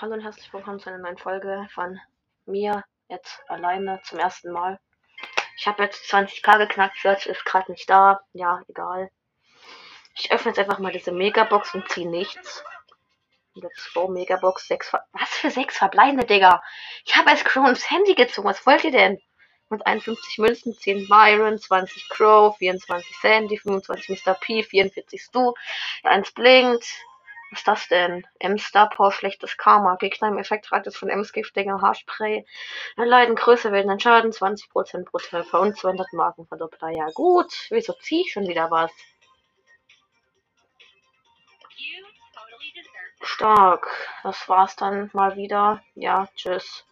hallo und herzlich willkommen zu einer neuen Folge von mir jetzt alleine zum ersten Mal. Ich habe jetzt 20k geknackt, Search ist gerade nicht da. Ja, egal. Ich öffne jetzt einfach mal diese Megabox und ziehe nichts. Jetzt go Megabox 6 Was für 6 verbleibende, Digga? Ich habe erst Crow ins Handy gezogen. Was wollt ihr denn? Mit 51 Münzen, 10 Byron, 20 Crow, 24 Sandy, 25 Mr. P, 44 Stu, 1 blinkt, was ist das denn? M-Star Power, schlechtes Karma. Gegner im Effekt ragt es von M-Gift-Dinger, Haarspray. Erleiden größer werden Schaden, 20% pro Treffer und 200 Marken Verdoppler. Ja gut, wieso zieh ich schon wieder was? Stark. Das war's dann mal wieder. Ja, tschüss.